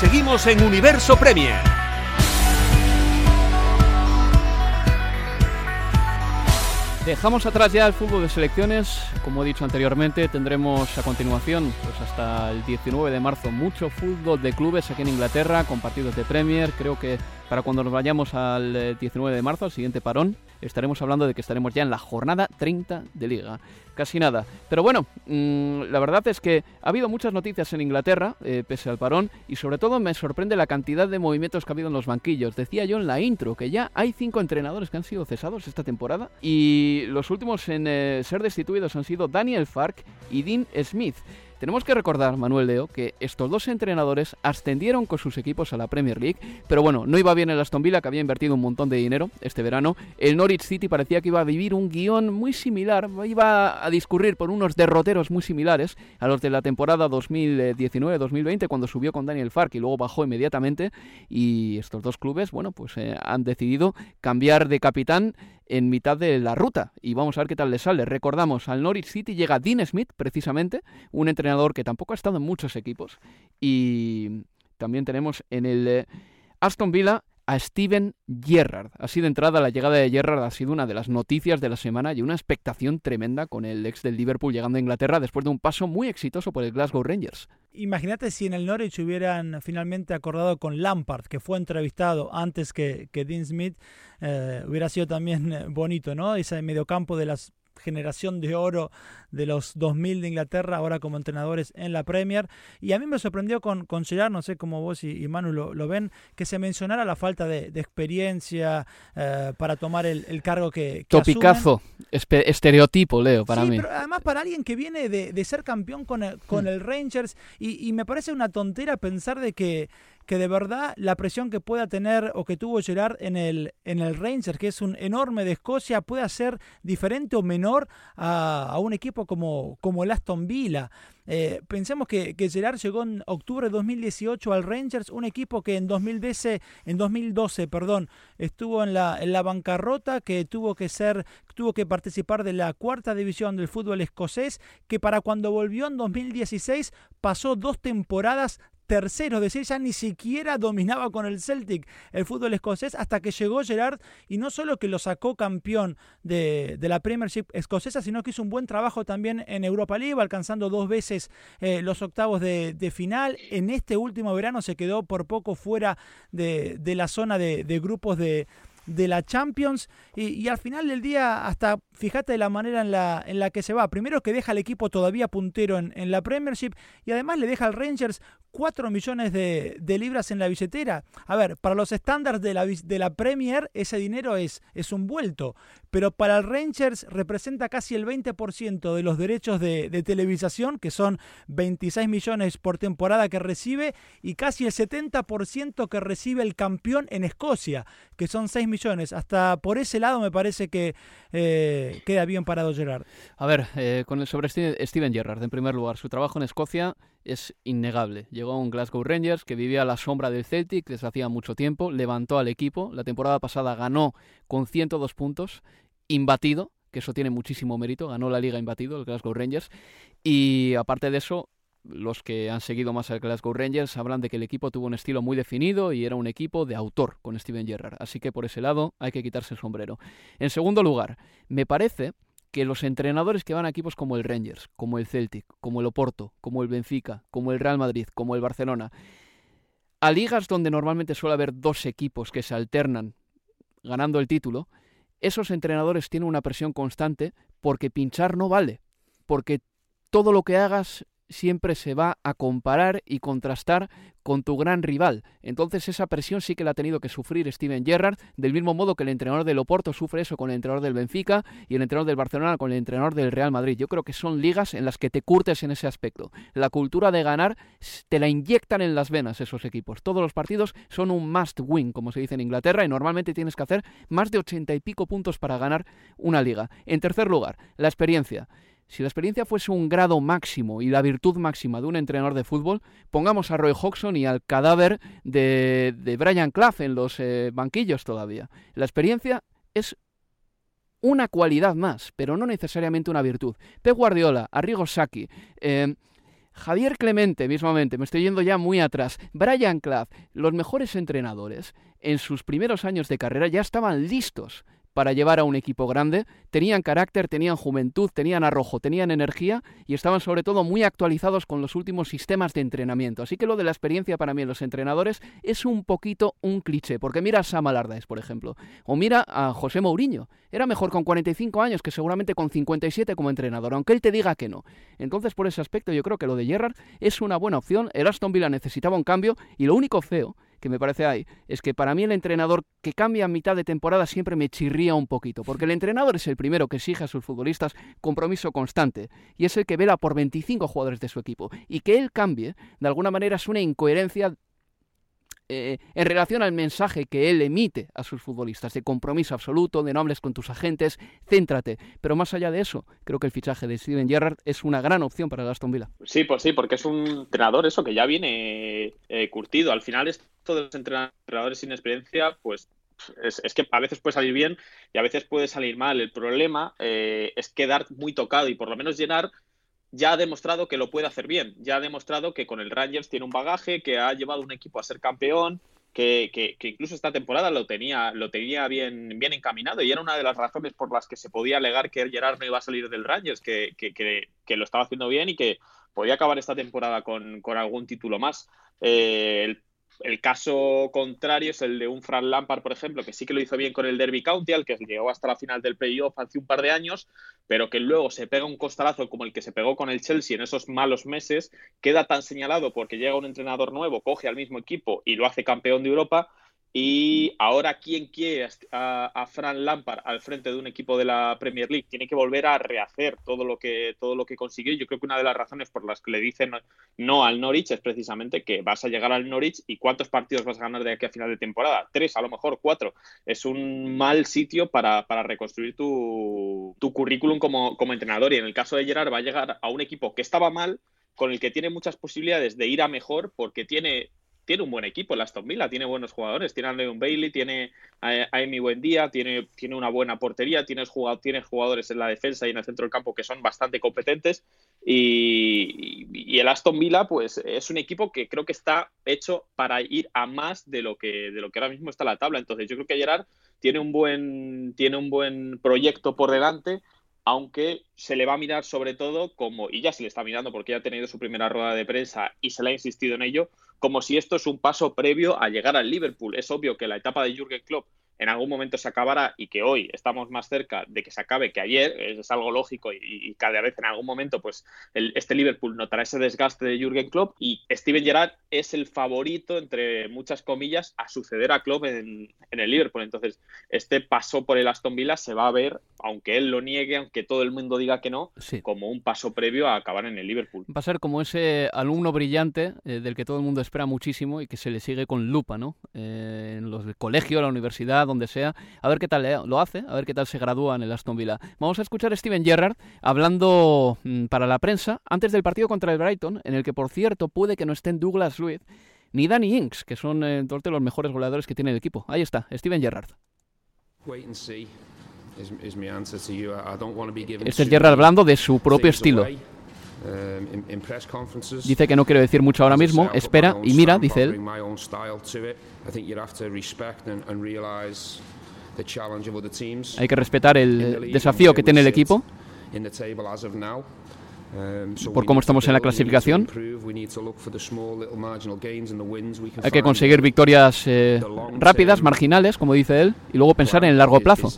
Seguimos en Universo Premier.
Dejamos atrás ya el fútbol de selecciones. Como he dicho anteriormente, tendremos a continuación, pues hasta el 19 de marzo, mucho fútbol de clubes aquí en Inglaterra, con partidos de Premier. Creo que para cuando nos vayamos al 19 de marzo, al siguiente parón, estaremos hablando de que estaremos ya en la jornada 30 de liga. Casi nada. Pero bueno, mm, la verdad es que ha habido muchas noticias en Inglaterra, eh, pese al parón, y sobre todo me sorprende la cantidad de movimientos que ha habido en los banquillos. Decía yo en la intro que ya hay cinco entrenadores que han sido cesados esta temporada, y los últimos en eh, ser destituidos han sido Daniel Fark y Dean Smith. Tenemos que recordar, Manuel Leo, que estos dos entrenadores ascendieron con sus equipos a la Premier League, pero bueno, no iba bien el Aston Villa, que había invertido un montón de dinero este verano. El Norwich City parecía que iba a vivir un guion muy similar, iba a discurrir por unos derroteros muy similares a los de la temporada 2019-2020, cuando subió con Daniel Fark y luego bajó inmediatamente. Y estos dos clubes, bueno, pues eh, han decidido cambiar de capitán en mitad de la ruta y vamos a ver qué tal le sale. Recordamos, al Norwich City llega Dean Smith, precisamente, un entrenador que tampoco ha estado en muchos equipos y también tenemos en el eh, Aston Villa a Steven Gerrard. Así de entrada, la llegada de Gerrard ha sido una de las noticias de la semana y una expectación tremenda con el ex del Liverpool llegando a Inglaterra después de un paso muy exitoso por el Glasgow Rangers.
Imagínate si en el Norwich hubieran finalmente acordado con Lampard, que fue entrevistado antes que, que Dean Smith, eh, hubiera sido también eh, bonito, ¿no? Ese mediocampo de las generación de oro de los 2000 de Inglaterra, ahora como entrenadores en la Premier. Y a mí me sorprendió con, con Gerard, no sé cómo vos y, Manu lo, ven, que se mencionara la falta de, experiencia eh, para tomar el, cargo que, que
Topicazo, estereotipo, Leo, para
sí,
mí.
Pero además para alguien que viene de, ser campeón con el, con hmm. el Rangers, y, y me parece una tontera pensar de que que de verdad la presión que pueda tener o que tuvo Gerard en el, en el Rangers, que es un enorme de Escocia, pueda ser diferente o menor a, un equipo como, como el Aston Villa. Eh, pensemos que, que, Gerard llegó en octubre de 2018 al Rangers, un equipo que en 2012, en 2012 perdón, estuvo en la, en la bancarrota, que tuvo que ser, tuvo que participar de la cuarta división del fútbol escocés, que para cuando volvió en 2016 pasó dos temporadas tercero, decir, ya ni siquiera dominaba con el Celtic el fútbol escocés hasta que llegó Gerard y no solo que lo sacó campeón de, la Premiership escocesa, sino que hizo un buen trabajo también en Europa League, alcanzando dos veces eh, los octavos de, final. En este último verano se quedó por poco fuera de, la zona de grupos de, de la Champions y, al final del día hasta fíjate de la manera en la, en la que se va. Primero que deja al equipo todavía puntero en, en la Premiership y además le deja al Rangers 4 millones de, libras en la billetera. A ver, para los estándares de la, de la Premier ese dinero es, es un vuelto, pero para el Rangers representa casi el 20% de los derechos de, de, televisación, que son 26 millones por temporada que recibe, y casi el 70% que recibe el campeón en Escocia, que son 6 millones. Hasta por ese lado me parece que eh, queda bien parado Gerard.
A ver, eh, con el sobre Steven Gerrard, en primer lugar, su trabajo en Escocia es innegable. Llegó a un Glasgow Rangers que vivía a la sombra del Celtic desde hacía mucho tiempo, levantó al equipo, la temporada pasada ganó con 102 puntos, imbatido, que eso tiene muchísimo mérito, ganó la liga imbatido el Glasgow Rangers, y aparte de eso, los que han seguido más al Glasgow Rangers hablan de que el equipo tuvo un estilo muy definido y era un equipo de autor con Steven Gerrard. Así que por ese lado hay que quitarse el sombrero. En segundo lugar, me parece que los entrenadores que van a equipos como el Rangers, como el Celtic, como el Oporto, como el Benfica, como el Real Madrid, como el Barcelona, a ligas donde normalmente suele haber dos equipos que se alternan ganando el título, esos entrenadores tienen una presión constante porque pinchar no vale, porque todo lo que hagas siempre se va a comparar y contrastar con tu gran rival. Entonces esa presión sí que la ha tenido que sufrir Steven Gerrard, del mismo modo que el entrenador del Oporto sufre eso con el entrenador del Benfica y el entrenador del Barcelona con el entrenador del Real Madrid. Yo creo que son ligas en las que te curtes en ese aspecto. La cultura de ganar te la inyectan en las venas esos equipos. Todos los partidos son un must win, como se dice en Inglaterra, y normalmente tienes que hacer más de ochenta y pico puntos para ganar una liga. En tercer lugar, la experiencia. Si la experiencia fuese un grado máximo y la virtud máxima de un entrenador de fútbol, pongamos a Roy Hodgson y al cadáver de, de Brian Clough en los eh, banquillos todavía. La experiencia es una cualidad más, pero no necesariamente una virtud. Pep Guardiola, Arrigo Sacchi, eh, Javier Clemente, mismamente, me estoy yendo ya muy atrás, Brian Clough, los mejores entrenadores en sus primeros años de carrera ya estaban listos para llevar a un equipo grande. Tenían carácter, tenían juventud, tenían arrojo, tenían energía y estaban sobre todo muy actualizados con los últimos sistemas de entrenamiento. Así que lo de la experiencia para mí en los entrenadores es un poquito un cliché, porque mira a Sam Allardyce, por ejemplo, o mira a José Mourinho. Era mejor con 45 años que seguramente con 57 como entrenador, aunque él te diga que no. Entonces, por ese aspecto, yo creo que lo de Gerrard es una buena opción. El Aston Villa necesitaba un cambio y lo único feo que me parece ahí, es que para mí el entrenador que cambia a mitad de temporada siempre me chirría un poquito, porque el entrenador es el primero que exige a sus futbolistas compromiso constante y es el que vela por 25 jugadores de su equipo y que él cambie, de alguna manera es una incoherencia eh, en relación al mensaje que él emite a sus futbolistas, de compromiso absoluto, de no hables con tus agentes, céntrate. Pero más allá de eso, creo que el fichaje de Steven Gerrard es una gran opción para Aston Villa.
Sí, pues sí, porque es un entrenador eso que ya viene eh, curtido. Al final esto de los entrenadores sin experiencia, pues es, que a veces puede salir bien y a veces puede salir mal. El problema eh, es quedar muy tocado y por lo menos llenar ya ha demostrado que lo puede hacer bien, ya ha demostrado que con el Rangers tiene un bagaje, que ha llevado un equipo a ser campeón, que, que, incluso esta temporada lo tenía, lo tenía bien, bien encaminado y era una de las razones por las que se podía alegar que Gerard no iba a salir del Rangers, que, que lo estaba haciendo bien y que podía acabar esta temporada con, con algún título más. Eh, el el caso contrario es el de un Fran Lampard, por ejemplo, que sí que lo hizo bien con el Derby County, al que llegó hasta la final del playoff hace un par de años, pero que luego se pega un costalazo como el que se pegó con el Chelsea en esos malos meses, queda tan señalado porque llega un entrenador nuevo, coge al mismo equipo y lo hace campeón de Europa, y ahora, ¿quién quiere a, Fran Lampard al frente de un equipo de la Premier League? Tiene que volver a rehacer todo lo que, todo lo que consiguió. Yo creo que una de las razones por las que le dicen no al Norwich es precisamente que vas a llegar al Norwich y cuántos partidos vas a ganar de aquí a final de temporada. Tres, a lo mejor cuatro. Es un mal sitio para, reconstruir tu, tu currículum como, como entrenador. Y en el caso de Gerard va a llegar a un equipo que estaba mal, con el que tiene muchas posibilidades de ir a mejor porque tiene tiene un buen equipo el Aston Villa, tiene buenos jugadores, tiene a Leon Bailey, tiene a, Amy Buendía, tiene, tiene una buena portería, tiene, tiene jugadores en la defensa y en el centro del campo que son bastante competentes y, y, el Aston Villa pues es un equipo que creo que está hecho para ir a más de lo que, de lo que ahora mismo está la tabla. Entonces yo creo que Gerard tiene un buen, tiene un buen proyecto por delante aunque se le va a mirar sobre todo como, y ya se le está mirando porque ya ha tenido su primera rueda de prensa y se le ha insistido en ello, como si esto es un paso previo a llegar al Liverpool. Es obvio que la etapa de Jürgen Klopp en algún momento se acabará y que hoy estamos más cerca de que se acabe que ayer, es algo lógico y, cada vez en algún momento pues este Liverpool notará ese desgaste de Jürgen Klopp y Steven Gerrard es el favorito, entre muchas comillas, a suceder a Klopp en, el Liverpool. Entonces, este paso por el Aston Villa se va a ver, aunque él lo niegue, aunque todo el mundo diga que no, como un paso previo a acabar en el Liverpool.
Va a ser como ese alumno brillante eh, del que todo el mundo espera muchísimo y que se le sigue con lupa, ¿no? Eh, en los colegios, la universidad, donde sea, a ver qué tal lo hace, a ver qué tal se gradúa en el Aston Villa. Vamos a escuchar a Steven Gerrard hablando mm, para la prensa antes del partido contra el Brighton, en el que, por cierto, puede que no estén Douglas Luiz ni Danny Inks, que son eh, de los mejores goleadores que tiene el equipo. Ahí está, Steven Gerrard. Este es Gerrard hablando de su propio estilo. Dice que no quiero decir mucho ahora mismo, espera y mira, dice él. Hay que respetar el desafío que tiene el equipo. um, por cómo estamos en la clasificación. Hay que conseguir victorias eh, rápidas, marginales, como dice él, y luego pensar en el largo plazo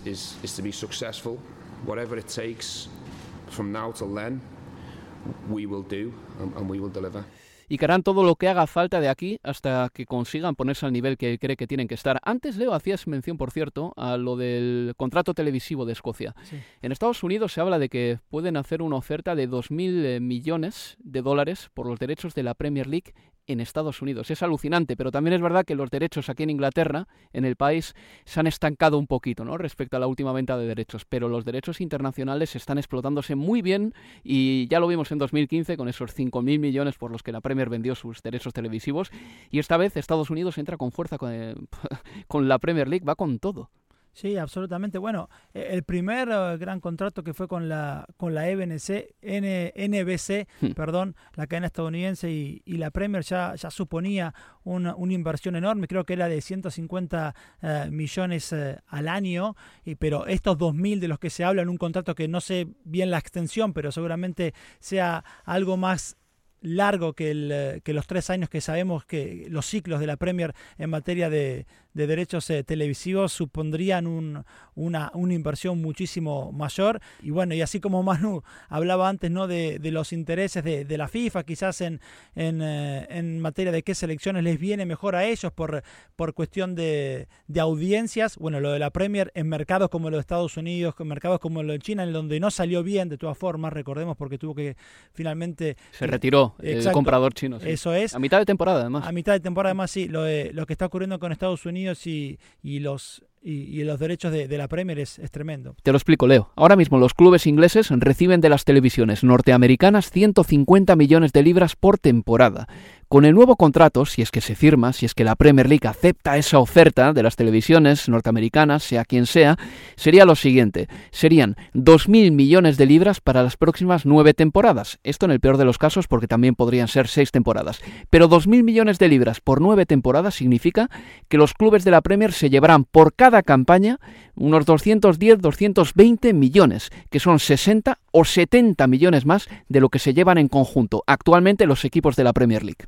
y que harán todo lo que haga falta de aquí hasta que consigan ponerse al nivel que cree que tienen que estar. Antes, Leo, hacías mención, por cierto, a lo del contrato televisivo de Escocia. En Estados Unidos se habla de que pueden hacer una oferta de 2.000 eh, millones de dólares por los derechos de la Premier League en Estados Unidos. Es alucinante, pero también es verdad que los derechos aquí en Inglaterra, en el país, se han estancado un poquito ¿no? respecto a la última venta de derechos, pero los derechos internacionales están explotándose muy bien y ya lo vimos en 2015 con esos 5.000 millones por los que la Premier vendió sus derechos televisivos y esta vez Estados Unidos entra con fuerza con, con la Premier League, va con todo.
Sí, absolutamente. Bueno, e, el primer eh, gran contrato que fue con la con la EBNC, NBC, hmm. perdón, la cadena estadounidense y, la Premier ya, ya suponía una, una, inversión enorme, creo que era de 150 eh, millones eh, al año, y, pero estos 2.000 de los que se habla en un contrato que no sé bien la extensión, pero seguramente sea algo más largo que, el, que los tres años que sabemos que los ciclos de la Premier en materia de, de derechos eh, televisivos supondrían un, una, una, inversión muchísimo mayor. Y bueno, y así como Manu hablaba antes ¿no? de, de los intereses de, de, la FIFA, quizás en, en, eh, en, materia de qué selecciones les viene mejor a ellos por, por cuestión de, de, audiencias, bueno, lo de la Premier en mercados como los de Estados Unidos, en mercados como lo de China, en donde no salió bien de todas formas, recordemos, porque tuvo que finalmente...
Se retiró el comprador chino.
Eso es.
A mitad de temporada, además.
A mitad de temporada, además, sí. Lo, lo que está ocurriendo con Estados Unidos y, los y, los derechos de, la Premier es, es, tremendo.
Te lo explico, Leo. Ahora mismo los clubes ingleses reciben de las televisiones norteamericanas 150 millones de libras por temporada. Con el nuevo contrato, si es que se firma, si es que la Premier League acepta esa oferta de las televisiones norteamericanas, sea quien sea, sería lo siguiente. Serían 2.000 millones de libras para las próximas nueve temporadas. Esto en el peor de los casos porque también podrían ser seis temporadas. Pero 2.000 millones de libras por nueve temporadas significa que los clubes de la Premier se llevarán por cada campaña unos 210, 220 millones, que son 60 o 70 millones más de lo que se llevan en conjunto actualmente los equipos de la Premier League.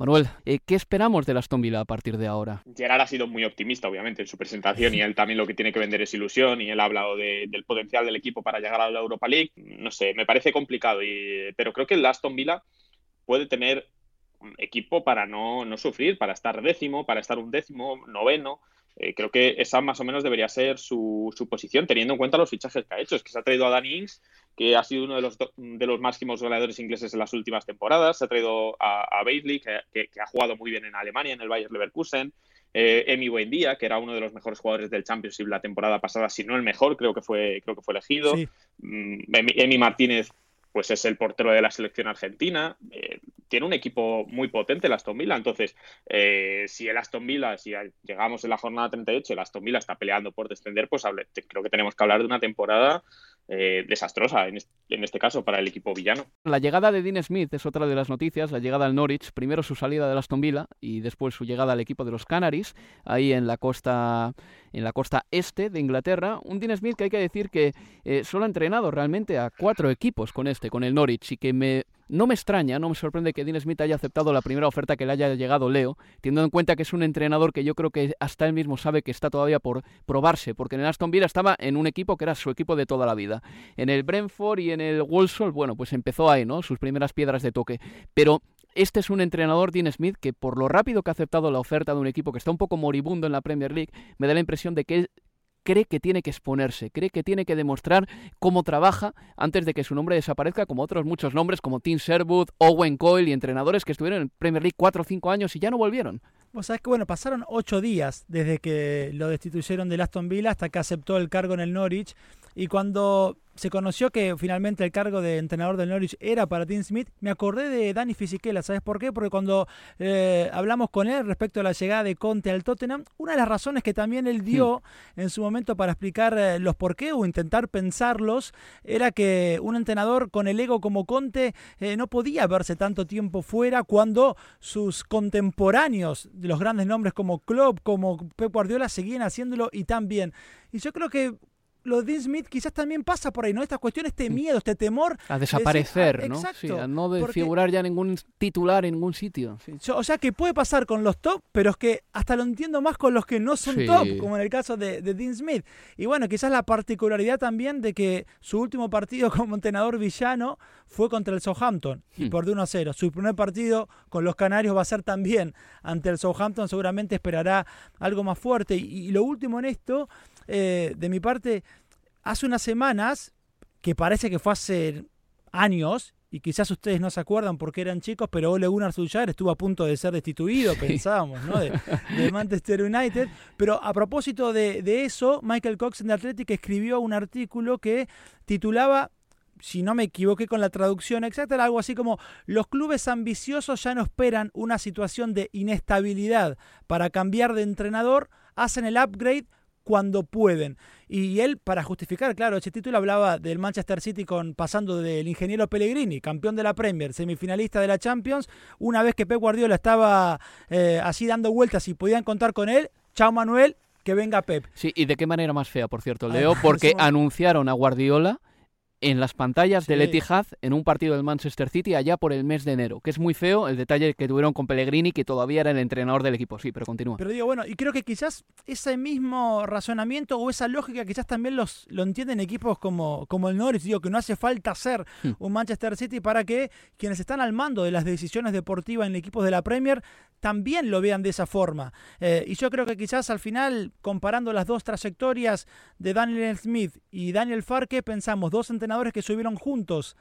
Manuel, eh, ¿qué esperamos de Aston Villa a partir de ahora?
Gerard ha sido muy optimista, obviamente, en su presentación y él también lo que tiene que vender es ilusión y él ha hablado del potencial del equipo para llegar a la Europa League. No sé, me parece complicado, y, pero creo que el Aston Villa puede tener equipo para no, no sufrir, para estar décimo, para estar un décimo, noveno. Eh, creo que esa más o menos debería ser su, su, posición, teniendo en cuenta los fichajes que ha hecho. Es que se ha traído a Danny Ings, que ha sido uno de los, de los máximos goleadores ingleses en las últimas temporadas. Se ha traído a, a Bailey, que, que, ha jugado muy bien en Alemania, en el Bayern Leverkusen. Eh, Emi Buendía, que era uno de los mejores jugadores del Championship la temporada pasada, si no el mejor, creo que fue, creo que fue elegido. Mm, Emi, Martínez, pues es el portero de la selección argentina. Eh, tiene un equipo muy potente el Aston Villa. Entonces, eh, si el Aston Villa, si llegamos en la jornada 38, el Aston Villa está peleando por descender, pues creo que tenemos que hablar de una temporada eh, desastrosa en este, caso para el equipo villano.
La llegada de Dean Smith es otra de las noticias, la llegada al Norwich, primero su salida del Aston Villa y después su llegada al equipo de los Canaries, ahí en la costa en la costa este de Inglaterra. Un Dean Smith que hay que decir que eh, solo ha entrenado realmente a cuatro equipos con este, con el Norwich, y que me no me extraña, no me sorprende que Dean Smith haya aceptado la primera oferta que le haya llegado Leo, teniendo en cuenta que es un entrenador que yo creo que hasta él mismo sabe que está todavía por probarse, porque en el Aston Villa estaba en un equipo que era su equipo de toda la vida. En el Brentford y en el Walsall, bueno, pues empezó ahí, ¿no? Sus primeras piedras de toque. Pero este es un entrenador, Dean Smith, que por lo rápido que ha aceptado la oferta de un equipo que está un poco moribundo en la Premier League, me da la impresión de que cree que tiene que exponerse, cree que tiene que demostrar cómo trabaja antes de que su nombre desaparezca, como otros muchos nombres como Tim Sherwood, Owen Coyle y entrenadores que estuvieron en Premier League 4 o 5 años y ya no volvieron.
Vos sabés que bueno, pasaron ocho días desde que lo destituyeron del Aston Villa hasta que aceptó el cargo en el Norwich y cuando se conoció que finalmente el cargo de entrenador del Norwich era para Tim Smith, me acordé de Dani Fisichella, ¿sabes por qué? Porque cuando eh, hablamos con él respecto a la llegada de Conte al Tottenham, una de las razones que también él dio en su momento para explicar eh, los por qué o intentar pensarlos era que un entrenador con el ego como Conte eh, no podía verse tanto tiempo fuera cuando sus contemporáneos, los grandes nombres como Klopp, como Pep Guardiola, seguían haciéndolo y tan bien. Y yo creo que lo de Dean Smith quizás también pasa por ahí, ¿no? Esta cuestión, este mm. miedo, este temor.
A desaparecer, ¿no? Sí, a no de figurar ya ningún titular en ningún sitio.
O sea que puede pasar con los top, pero es que hasta lo entiendo más con los que no son top, como en el caso de, Dean Smith. Y bueno, quizás la particularidad también de que su último partido como entrenador villano fue contra el Southampton y hmm. por de 1 a 0. Su primer partido con los Canarios va a ser también ante el Southampton, seguramente esperará algo más fuerte. y lo último en esto eh, de mi parte, hace unas semanas, que parece que fue hace años, y quizás ustedes no se acuerdan porque eran chicos, pero Ole Gunnar Solskjaer estuvo a punto de ser destituido, pensábamos, ¿no? De, Manchester United. Pero a propósito de, de, eso, Michael Cox en The Athletic escribió un artículo que titulaba, si no me equivoqué con la traducción exacta, era algo así como, los clubes ambiciosos ya no esperan una situación de inestabilidad para cambiar de entrenador, hacen el upgrade cuando pueden. Y él, para justificar, claro, ese título hablaba del Manchester City con pasando del ingeniero Pellegrini, campeón de la Premier, semifinalista de la Champions, una vez que Pep Guardiola estaba eh, así dando vueltas y podían contar con él, chao Manuel, que venga Pep.
Sí, y de qué manera más fea, por cierto, Leo, porque anunciaron a Guardiola en las pantallas del Etihad en un partido del Manchester City allá por el mes de enero, que es muy feo el detalle que tuvieron con Pellegrini, que todavía era el entrenador del equipo. Sí, pero continúa.
Pero digo, bueno, y creo que quizás ese mismo razonamiento o esa lógica quizás también los, lo entienden equipos como, como el Norwich, digo, que no hace falta ser hmm. un Manchester City para que quienes están al mando de las decisiones deportivas en equipos de la Premier también lo vean de esa forma. Eh, y yo creo que quizás al final, comparando las dos trayectorias de Daniel Smith y Daniel Farke, pensamos dos entrenadores que subieron juntos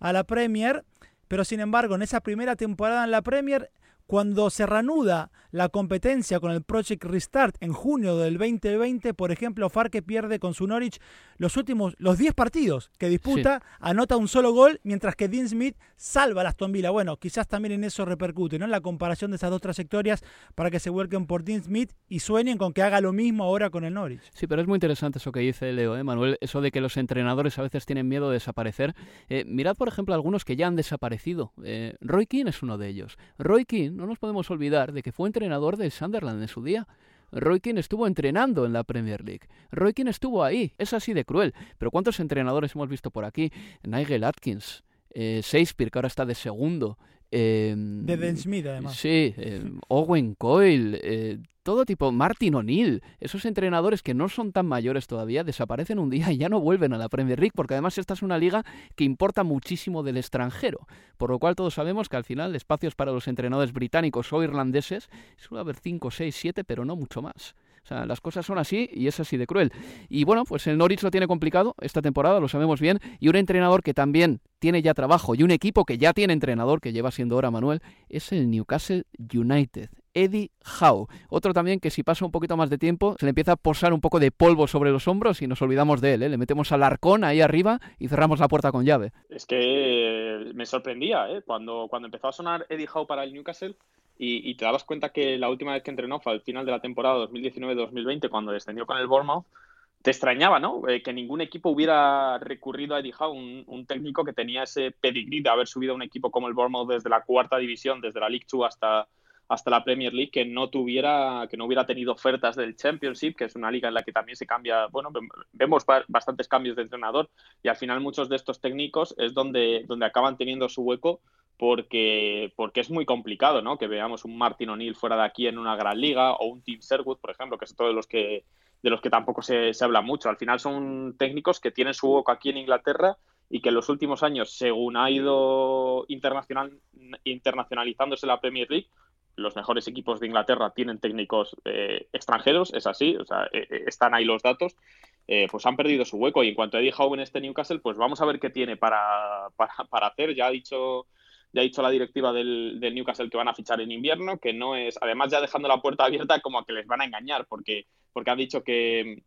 a la Premier, pero sin embargo en esa primera temporada en la Premier cuando se reanuda la competencia con el Project Restart en junio del 2020, por ejemplo, Farke pierde con su Norwich los últimos, los 10 partidos que disputa, anota un solo gol, mientras que Dean Smith salva a Aston Villa. Bueno, quizás también en eso repercute, ¿no? La comparación de esas dos trayectorias para que se vuelquen por Dean Smith y sueñen con que haga lo mismo ahora con el Norwich.
Sí, pero es muy interesante eso que dice Leo, ¿eh, Manuel, eso de que los entrenadores a veces tienen miedo de desaparecer. Eh, mirad, por ejemplo, algunos que ya han desaparecido. Eh, Roy Keane es uno de ellos. Roy Keane no nos podemos olvidar de que fue entrenador del Sunderland en su día. Roy Keane estuvo entrenando en la Premier League. Roy Keane estuvo ahí. Es así de cruel. Pero ¿cuántos entrenadores hemos visto por aquí? Nigel Atkins, eh, Shakespeare, que ahora está de segundo.
Em, de Ben Smith, además.
Sí, em, Owen Coyle, eh, todo tipo, Martin O'Neill, esos entrenadores que no son tan mayores todavía, desaparecen un día y ya no vuelven a la Premier League, porque además esta es una liga que importa muchísimo del extranjero, por lo cual todos sabemos que al final espacios para los entrenadores británicos o irlandeses suele haber 5, 6, 7, pero no mucho más. O sea, las cosas son así y es así de cruel. Y bueno, pues el Norwich lo tiene complicado esta temporada, lo sabemos bien, y un entrenador que también tiene ya trabajo y un equipo que ya tiene entrenador, que lleva siendo ahora Manuel, es el Newcastle United. Eddie Howe. Otro también que si pasa un poquito más de tiempo se le empieza a posar un poco de polvo sobre los hombros y nos olvidamos de él. ¿eh? Le metemos al arcón ahí arriba y cerramos la puerta con llave.
Es que me sorprendía ¿eh? cuando, cuando empezó a sonar Eddie Howe para el Newcastle y, y, te dabas cuenta que la última vez que entrenó fue al final de la temporada 2019-2020 cuando descendió con el Bournemouth te extrañaba, ¿no? Eh, que ningún equipo hubiera recurrido a Eddie Howe, un, un, técnico que tenía ese pedigrí de haber subido a un equipo como el Bournemouth desde la cuarta división, desde la League 2 hasta, hasta la Premier League, que no tuviera, que no hubiera tenido ofertas del Championship, que es una liga en la que también se cambia, bueno, vemos bastantes cambios de entrenador y al final muchos de estos técnicos es donde, donde acaban teniendo su hueco porque, porque es muy complicado, ¿no? Que veamos un Martin O'Neill fuera de aquí en una gran liga o un Tim Sherwood, por ejemplo, que es otro de los que de los que tampoco se, se, habla mucho. Al final son técnicos que tienen su hueco aquí en Inglaterra y que en los últimos años, según ha ido internacional, internacionalizándose la Premier League, los mejores equipos de Inglaterra tienen técnicos eh, extranjeros, es así, o sea, eh, están ahí los datos, eh, pues han perdido su hueco. Y en cuanto a Eddie Howe en este Newcastle, pues vamos a ver qué tiene para, para, para hacer. Ya ha dicho ya ha dicho la directiva del, Newcastle que van a fichar en invierno, que no es, además ya dejando la puerta abierta como a que les van a engañar, porque, porque han dicho que,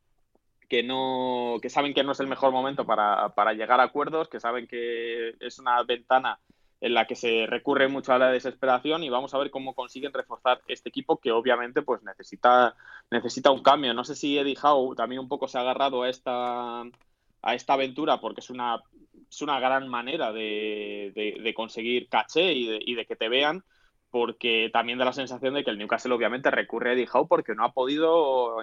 que no, que saben que no es el mejor momento para, para llegar a acuerdos, que saben que es una ventana en la que se recurre mucho a la desesperación y vamos a ver cómo consiguen reforzar este equipo que obviamente pues necesita, necesita un cambio. No sé si Eddie Howe también un poco se ha agarrado a esta, a esta aventura porque es una, es una gran manera de, de, conseguir caché y de, y de, que te vean porque también da la sensación de que el Newcastle obviamente recurre a Eddie Howe porque no ha podido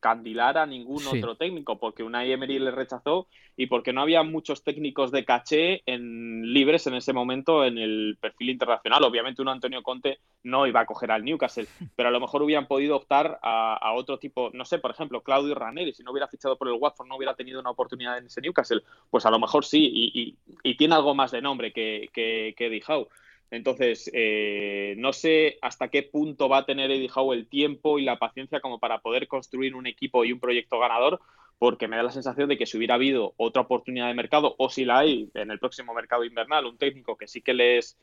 candilar a ningún sí. otro técnico, porque Unai Emery le rechazó y porque no había muchos técnicos de caché en, libres en ese momento en el perfil internacional. Obviamente un Antonio Conte no iba a coger al Newcastle, pero a lo mejor hubieran podido optar a, a otro tipo, no sé, por ejemplo, Claudio Ranieri, si no hubiera fichado por el Watford, no hubiera tenido una oportunidad en ese Newcastle, pues a lo mejor sí, y, y, y tiene algo más de nombre que, que, que Howe. Entonces, eh, no sé hasta qué punto va a tener Eddie Howe el tiempo y la paciencia como para poder construir un equipo y un proyecto ganador, porque me da la sensación de que si hubiera habido otra oportunidad de mercado, o si la hay en el próximo mercado invernal, un técnico que sí que les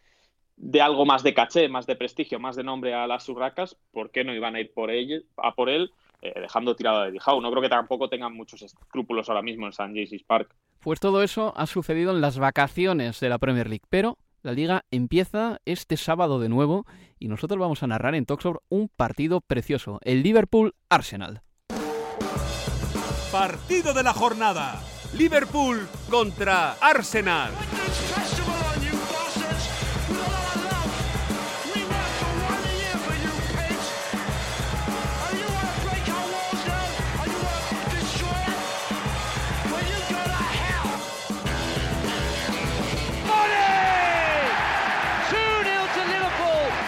de algo más de caché, más de prestigio, más de nombre a las urracas, ¿por qué no iban a ir por él, a por él eh, dejando tirado a Eddie Howe? No creo que tampoco tengan muchos escrúpulos ahora mismo en St. James's Park.
Pues todo eso ha sucedido en las vacaciones de la Premier League, pero la liga empieza este sábado de nuevo y nosotros vamos a narrar en Talkshop un partido precioso, el Liverpool-Arsenal.
Partido de la jornada. Liverpool contra Arsenal.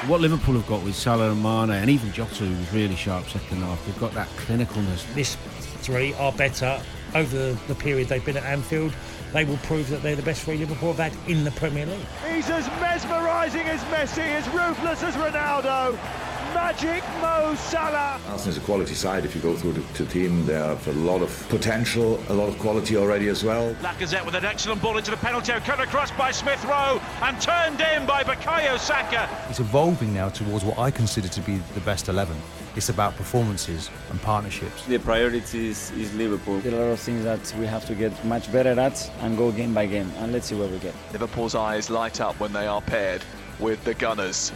What Liverpool have got with Salah and Mane and even Jota, who was really sharp second half, they've got that clinicalness.
This three are better over the, the period they've been at Anfield. They will prove that they're the best three Liverpool have had in the Premier League.
He's as mesmerising as Messi, as ruthless as Ronaldo. Magic Mo Salah.
Arsenal's a quality side. If you go through the, the team, they have a lot of potential, a lot of quality already as well.
Lacazette with an excellent ball into the penalty area, cut across by Smith Rowe and turned in by Bakayo Saka.
It's evolving now towards what I consider to be the best 11. It's about performances and partnerships.
The priority is, is Liverpool.
There are a lot of things that we have to get much better at and go game by game, and let's see where we get.
Liverpool's eyes light up when they are paired with the Gunners.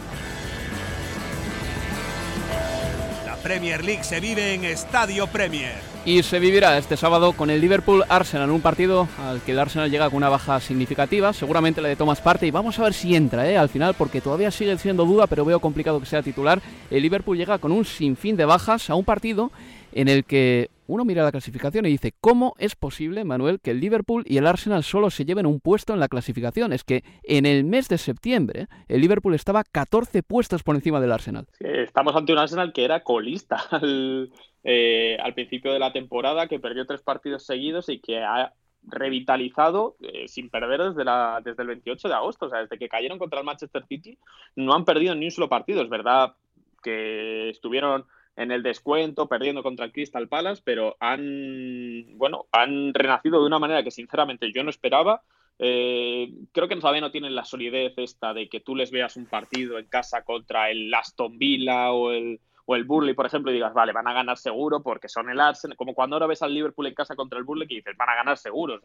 La Premier League se vive en Estadio Premier.
Y se vivirá este sábado con el Liverpool Arsenal, un partido al que el Arsenal llega con una baja significativa, seguramente la de Thomas Parte, y vamos a ver si entra ¿eh? al final, porque todavía sigue siendo duda, pero veo complicado que sea titular. El Liverpool llega con un sinfín de bajas a un partido en el que uno mira la clasificación y dice, ¿cómo es posible, Manuel, que el Liverpool y el Arsenal solo se lleven un puesto en la clasificación? Es que en el mes de septiembre el Liverpool estaba 14 puestos por encima del Arsenal.
Estamos ante un Arsenal que era colista al, eh, al principio de la temporada, que perdió tres partidos seguidos y que ha revitalizado eh, sin perder desde, desde el 28 de agosto, o sea, desde que cayeron contra el Manchester City, no han perdido ni un solo partido. Es verdad que estuvieron en el descuento, perdiendo contra el Crystal Palace, pero han, bueno, han renacido de una manera que sinceramente yo no esperaba. Eh, creo que todavía no tienen la solidez esta de que tú les veas un partido en casa contra el Aston Villa o el, o el Burley, por ejemplo, y digas, vale, van a ganar seguro porque son el Arsenal, como cuando ahora ves al Liverpool en casa contra el Burley y dices, van a ganar seguro,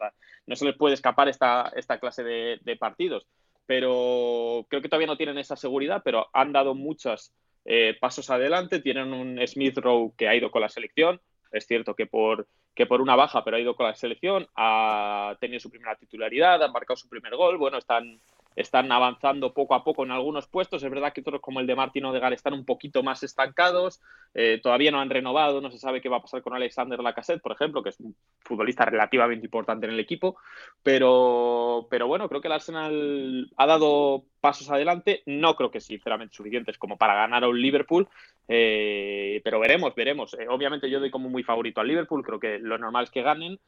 no se les puede escapar esta, esta clase de, partidos. Pero creo que todavía no tienen esa seguridad, pero han dado muchos eh, pasos adelante, tienen un Smith Rowe que ha ido con la selección, es cierto que por, que por una baja, pero ha ido con la selección, ha tenido su primera titularidad, ha marcado su primer gol, bueno, están están avanzando poco a poco en algunos puestos. Es verdad que otros como el de Martín Odegar están un poquito más estancados, eh, todavía no han renovado, no se sabe qué va a pasar con Alexander Lacassette, por ejemplo, que es un futbolista relativamente importante en el equipo, pero, pero bueno, creo que el Arsenal ha dado pasos adelante, no creo que sinceramente suficientes como para ganar a un Liverpool, eh, pero veremos, veremos. Eh, obviamente yo doy como muy favorito al Liverpool, creo que lo normal es que ganen,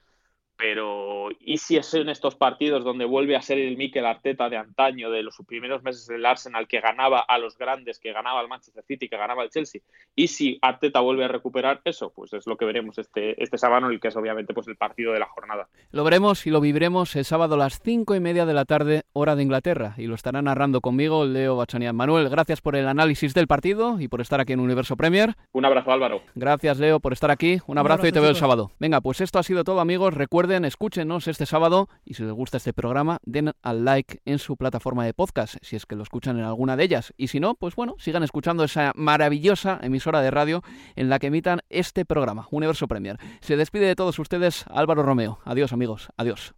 pero ¿y si es en estos partidos donde vuelve a ser el Mikel Arteta de antaño, de los primeros meses del Arsenal, que ganaba a los grandes, que ganaba al Manchester City, que ganaba al Chelsea? ¿Y si Arteta vuelve a recuperar eso? Pues es lo que veremos este, este sábado, y que es obviamente pues, el partido de la jornada.
Lo veremos y lo viviremos el sábado a las cinco y media de la tarde, hora de Inglaterra, y lo estará narrando conmigo Leo Bachanian. Manuel, gracias por el análisis del partido y por estar aquí en Universo Premier.
Un abrazo, Álvaro.
Gracias, Leo, por estar aquí. Un abrazo, y te veo el sábado. Venga, pues esto ha sido todo, amigos. Escúchenos este sábado y si les gusta este programa, den al like en su plataforma de podcast, si es que lo escuchan en alguna de ellas. Y si no, pues bueno, sigan escuchando esa maravillosa emisora de radio en la que emitan este programa, Universo Premier. Se despide de todos ustedes Álvaro Romeo. Adiós amigos, adiós.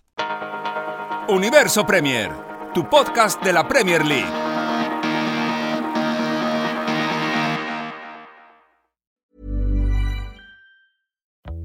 Universo Premier, tu podcast de la Premier League.